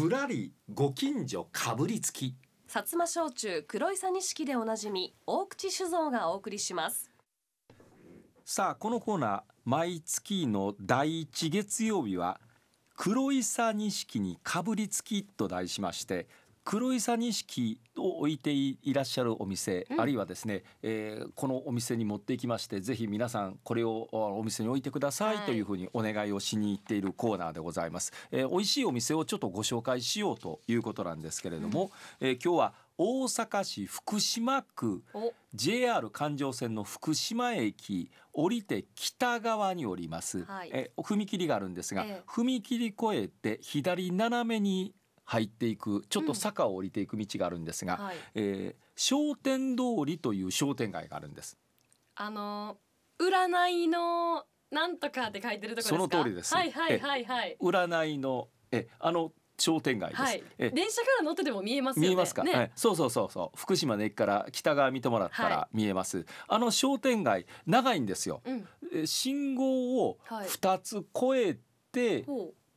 ぶらりご近所かぶりつき。薩摩焼酎黒いさ錦でおなじみ大口酒造がお送りします。さあこのコーナー毎月の第一月曜日は黒いさ錦にかぶりつきと題しまして黒いさ錦を置いていらっしゃるお店、うん、あるいはですね、えー、このお店に持っていきましてぜひ皆さんこれをお店に置いてくださいというふうにお願いをしに行っているコーナーでございます、えー、美味しいお店をちょっとご紹介しようということなんですけれども、うん、えー、今日は大阪市福島区 JR 環状線の福島駅降りて北側におります、はい、え踏切があるんですが、ええ、踏切越えて左斜めに入っていくちょっと坂を降りていく道があるんですが、うんはい、えー、商店通りという商店街があるんです。あの占いのなんとかって書いてるところその通りです。はいはいはいはい。占いのえあの商店街です、はい、電車から乗ってても見えます、ね、見えますか、ね、はい、そうそうそうそう。福島の駅から北側見てもらったら見えます、はい、あの商店街長いんですよ、うん、信号を二つ越えて、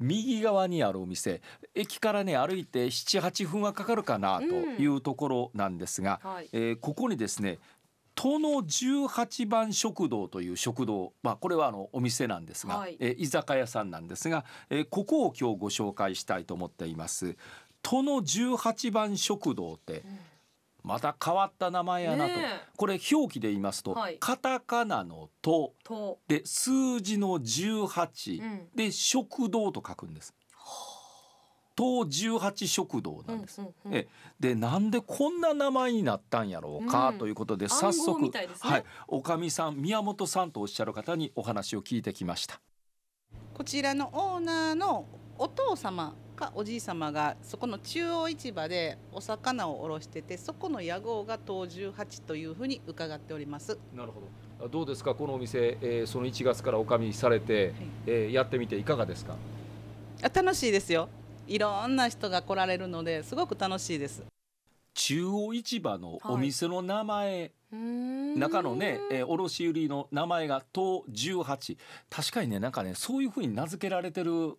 右側にあるお店。駅からね歩いて78分はかかるかなというところなんですが、うんはい、えー、ここにですね殿18番食堂という食堂、まあ、これはあのお店なんですが、はい、え居酒屋さんなんですが、えー、ここを今日ご紹介したいと思っています。殿18番食堂って、うんまた変わった名前やなと、これ表記で言いますと、はい、カタカナの「と」で数字の18、うん、で食堂と書くんです。東十八食堂なんです。うんうんうん、えでなんでこんな名前になったんやろうか、うん、ということで早速、ね、はい、おかみさん宮本さんとおっしゃる方にお話を聞いてきました。こちらのオーナーのお父様かおじい様がそこの中央市場でお魚を卸しててそこの屋号が東十八というふうに伺っております。なるほど。どうですか？このお店、えー、その1月からおかみされて、はい、えー、やってみていかがですか？楽しいですよ。いろんな人が来られるのですごく楽しいです。中央市場のお店の名前、はい、中のね、えー、卸売の名前が東18確かにねなんかねそういうふうに名付けられてる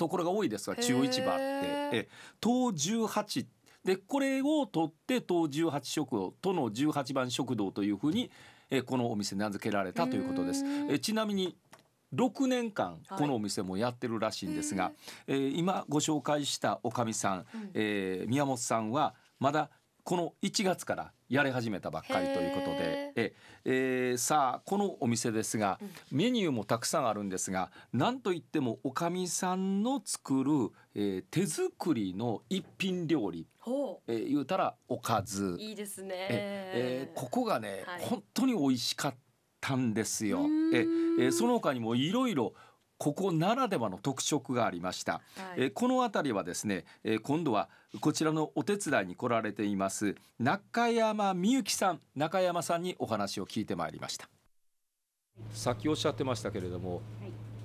ところが多いですが中央市場って。え東18でこれを取って東18食堂都の18番食堂というふうにえこのお店名付けられたということです。えちなみに6年間このお店もやってるらしいんですが、はい、えー、今ご紹介したおかみさん、うん、えー、宮本さんはまだこの1月からやり始めたばっかりということで。え、えー、さあこのお店ですが、メニューもたくさんあるんですがなんといってもおかみさんの作る、えー、手作りの一品料理、えー、言うたらおかず。いいですね、えー、ここがね、はい、本当に美味しかったんですよ。ええその他にもいろいろここならではの特色がありました、はい、えこの辺りはですね、え今度はこちらのお手伝いに来られています中山美幸さん中山さんにお話を聞いてまいりました。さっきおっしゃってましたけれども、は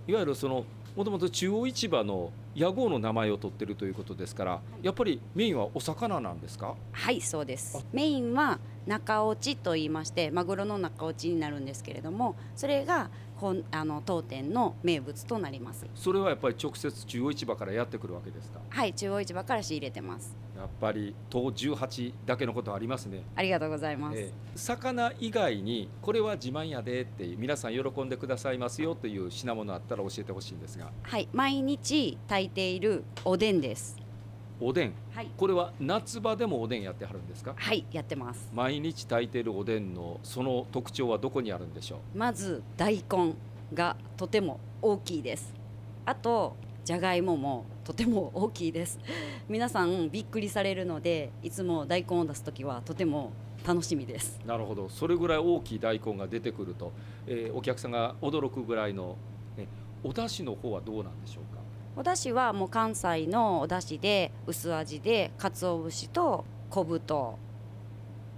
い、いわゆるそのもともと中央市場の屋号の名前を取ってるということですから、やっぱりメインはお魚なんですか？はいそうです。メインは中落ちと言いましてマグロの中落ちになるんですけれどもそれが本あの当店の名物となります。それはやっぱり直接中央市場からやってくるわけですか？はい中央市場から仕入れてます。やっぱり当18だけのことありますね。ありがとうございます、えー、魚以外にこれは自慢やでって皆さん喜んでくださいますよという品物あったら教えてほしいんですが。はい毎日炊いているおでんですおでん、はい、これは夏場でもおでんやってはるんですか？はいやってます。毎日炊いているおでんのその特徴はどこにあるんでしょう？まず大根がとても大きいです。あとじゃがいももとても大きいです。皆さんびっくりされるのでいつも大根を出す時はとても楽しみです。なるほど。それぐらい大きい大根が出てくると、えー、お客さんが驚くぐらいの、ね、お出汁の方はどうなんでしょうか？お出汁はもう関西のお出汁で薄味で鰹節と昆布と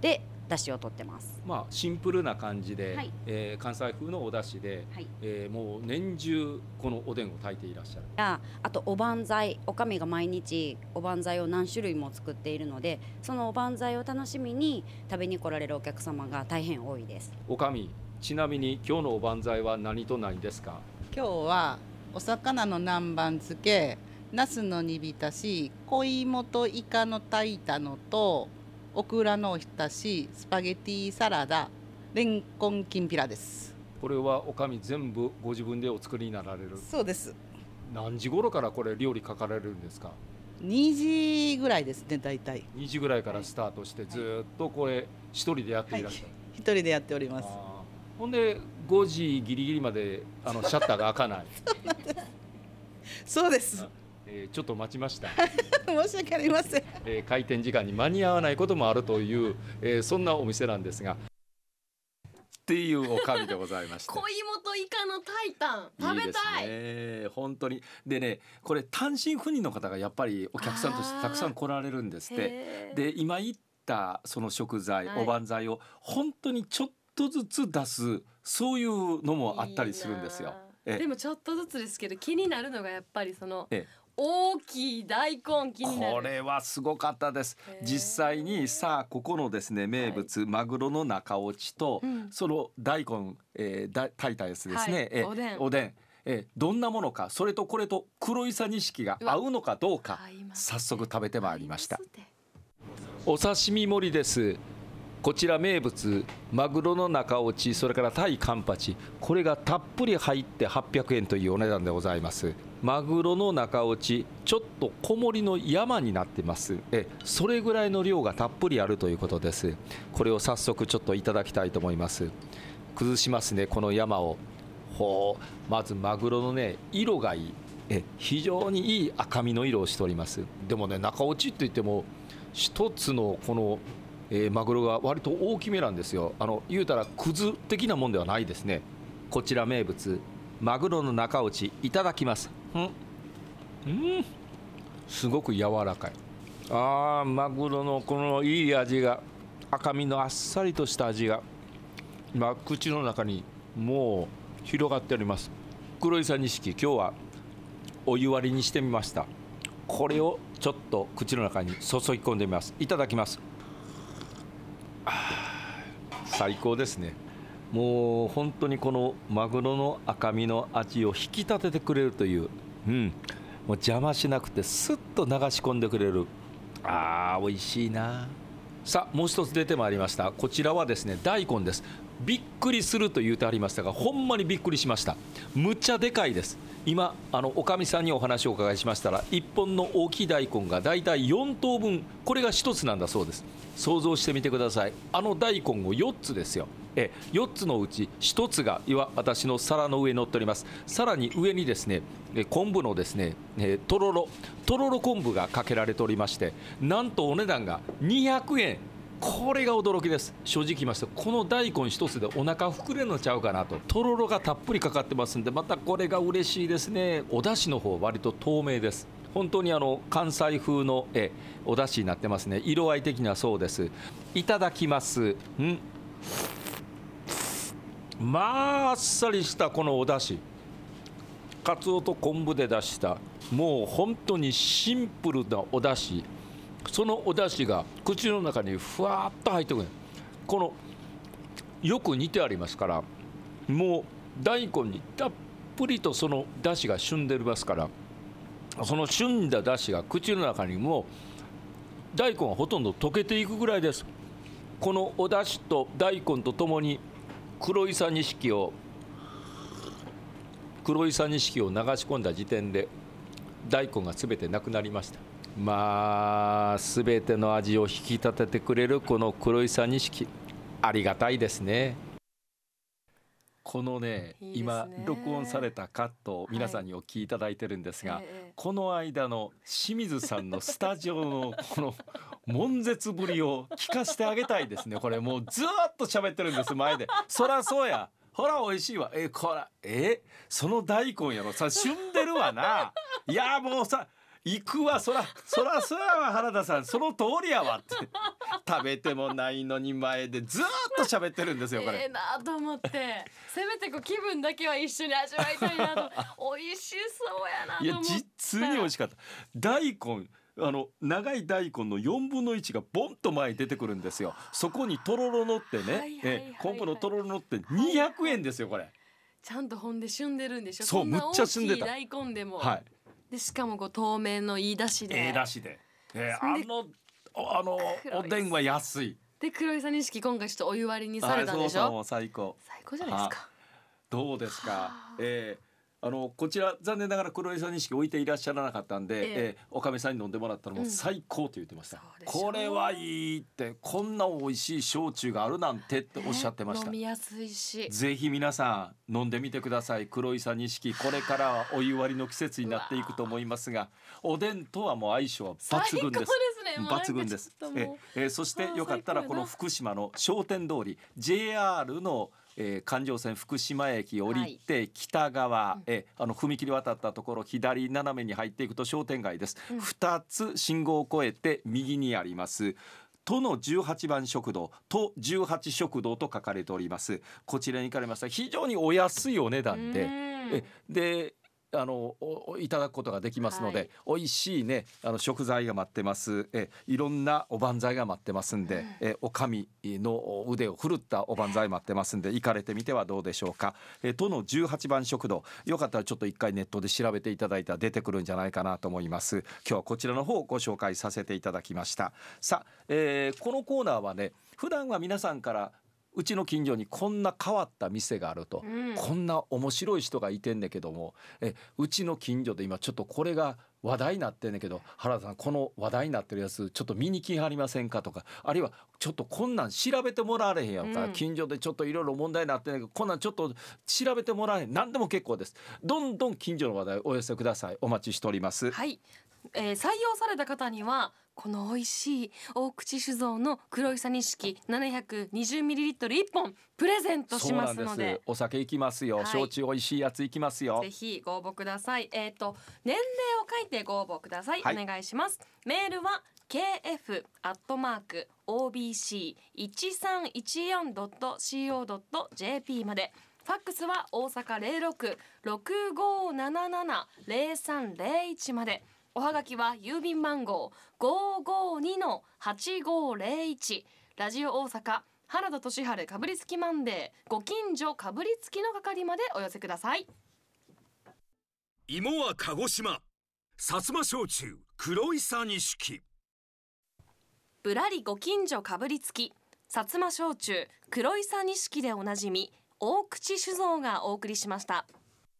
で出汁を取ってます。まあシンプルな感じで、はい、えー、関西風のお出汁で、はい、えー、もう年中このおでんを炊いていらっしゃる。ああとおばんざいおかみが毎日おばんざいを何種類も作っているのでそのおばんざいを楽しみに食べに来られるお客様が大変多いです。おかみちなみに今日のおばんざいは何と何ですか？今日はお魚の南蛮漬けナスの煮浸し小芋とイカの炊いたのとオクラのおひたしスパゲティサラダレンコンきんぴらです。これはおかみ全部ご自分でお作りになられる？そうです。何時頃からこれ料理書かれるんですか？2時ぐらいですね大体。2時ぐらいからスタートしてずっとこれ一人でやっていらっしゃる、一人でやっておりますほんで5時ギリギリまであの シャッターが開かない。そうです。えー、ちょっと待ちました。申し訳ありません、えー、開店時間に間に合わないこともあるという、えー、そんなお店なんですが。っていうおかみでございまして。小芋とイカのタイタン食べたい。いいね。本当に。でねこれ単身赴任の方がやっぱりお客さんとしてたくさん来られるんですって。で今言ったその食材、はい、おばんざいを本当にちょっとずつ出すそういうのもあったりするんですよ。でもちょっとずつですけど気になるのがやっぱりその大きい大根気になる。これはすごかったです。実際にさあここのですね名物、はい、マグロの中落ちと、うん、その大根、えー、だ炊いたやつですね、はい、えおでん。おでん。えどんなものかそれとこれと黒いさ錦が合うのかどうか早速食べてまいりました。お刺身盛りですこちら名物マグロの中落ちそれからタイカンパチ。これがたっぷり入って800円というお値段でございます。マグロの中落ちちょっと小盛りの山になってます。えそれぐらいの量がたっぷりあるということです。これを早速ちょっといただきたいと思います。崩しますねこの山を。ほうまずマグロのね色がいい。え非常にいい赤身の色をしております。でもね中落ちって言っても一つのこのえー、マグロが割と大きめなんですよ。あの言うたらくず的なもんではないですね。こちら名物マグロの中落ちいただきます。うん？うん？すごく柔らかい。あーマグロのこのいい味が赤身のあっさりとした味が今口の中にもう広がっております。黒いさん錦今日はお湯割りにしてみました。これをちょっと口の中に注ぎ込んでみます。いただきます。最高ですね。もう本当にこのマグロの赤身の味を引き立ててくれるという、うん、もう邪魔しなくてすっと流し込んでくれる。あー美味しいな。さあもう一つ出てまいりました。こちらはですね大根です。びっくりすると言うてありましたがほんまにびっくりしました。むっちゃでかいです。今あのおかみさんにお話をお伺いしましたら1本の大きい大根がだいたい4等分。これが1つなんだそうです。想像してみてください。あの大根を4つですよ。え4つのうち1つが私の皿の上に乗っております。さらに上にですね昆布のですねとろろ。とろろ昆布がかけられておりましてなんとお値段が200円。これが驚きです。正直言いますとこの大根一つでお腹膨れのちゃうかなと。とろろがたっぷりかかってますんでまたこれが嬉しいですね。お出汁の方割と透明です。本当にあの関西風のえお出汁になってますね。色合い的にはそうです。いただきます。うん。まああっさりしたこのお出汁。かつおと昆布で出したもう本当にシンプルなお出汁。そのお出汁が口の中にふわっと入ってくる。このよく煮てありますからもう大根にたっぷりとその出汁が旬でますからその旬だ出汁が口の中にも大根はほとんど溶けていくぐらいです。このお出汁と大根とともに黒いさ錦を黒いさ錦を流し込んだ時点で大根が全てなくなりました。まあ全ての味を引き立ててくれるこの黒いさ錦ありがたいですね。このね、ね、今録音されたカットを皆さんにお聞きいただいてるんですが、はい、この間の清水さんのスタジオのこの 悶絶ぶりを聞かせてあげたいですね。これもうずっと喋ってるんです前で。そらそうや。ほら美味しいわ。えこらえ？その大根やろ。さ旬でるわな。いやもうさ行くわ。そらそらそやわ原田さんその通りやわって。食べてもないのに前でずっと喋ってるんですよこれ。ええなと思って。せめてこう気分だけは一緒に味わいたいなと。美味しそうやなと思って。いや実に美味しかった。大根あの長い大根の4分の1がボンと前に出てくるんですよ。そこにとろろのってね、え昆布のとろろのって200円ですよこれ。ちゃんとほんで旬でるんでしょ。そうむっちゃ旬でた。大根でも。はいでしかもこう透明のいいだしで。ええだしで、えー、あのあのおでんは安い。で黒井さん錦今回ちょっとお湯割りにされたんでしょ、はい、そうそう最高。最高じゃないですか。どうですか？えーあのこちら残念ながら黒井さん錦置いていらっしゃらなかったんで、ええ。えー、おかみさんに飲んでもらったらもう最高と言ってました、うん、これはいいってこんな美味しい焼酎があるなんてっておっしゃってました、飲みやすいし。ぜひ皆さん飲んでみてください。黒井さん錦これからはお湯割りの季節になっていくと思いますがおでんとはもう相性は抜群です、ね、抜群です。ええ。そしてよかったらこの福島の商店通り JR のえー、環状線福島駅降りて北側、はい、えあの踏切渡ったところ左斜めに入っていくと商店街です、うん、2つ信号を越えて右にあります。都の18番食堂都18食堂と書かれております。こちらに行かれました非常にお安いお値段で。えであのいただくことができますので、はい、美味しいねあの食材が待ってます。えいろんなおばんざいが待ってますんで、うん、えおかみの腕を振るったおばんざい待ってますんで行かれてみてはどうでしょうか。え都の18番食堂よかったらちょっと一回ネットで調べていただいたら出てくるんじゃないかなと思います。今日はこちらの方をご紹介させていただきました。さあ、えー、このコーナーはね普段は皆さんからうちの近所にこんな変わった店があると、うん、こんな面白い人がいてんねんけども。えうちの近所で今ちょっとこれが話題になってんねんけど原田さんこの話題になってるやつちょっと見に来はりませんかとかあるいはちょっとこんなん調べてもらわれへんやんか、うん、近所でちょっといろいろ問題になってんねんけどこんなんちょっと調べてもらわへん。何でも結構です。どんどん近所の話題お寄せください。お待ちしております。はい。えー、採用された方にはこの美味しい大口酒造の黒いさ錦 720ml 一本プレゼントしますので。お酒いきますよ、はい、焼酎美味しいやついきますよ。ぜひご応募ください。えっ、ー、と年齢を書いてご応募ください、はい、お願いします。メールは kf アットマーク obc 一三一四ドット co ドット jp まで。ファックスは大阪零六六五七七零三零一まで。おはがきは郵便番号552-8501ラジオ大阪原田俊治かぶりつきマンデー。ご近所かぶりつきの係までお寄せください。芋は鹿児島。薩摩焼酎黒いさ錦。ぶらりご近所かぶりつき薩摩焼酎黒いさ錦でおなじみ大口酒造がお送りしました。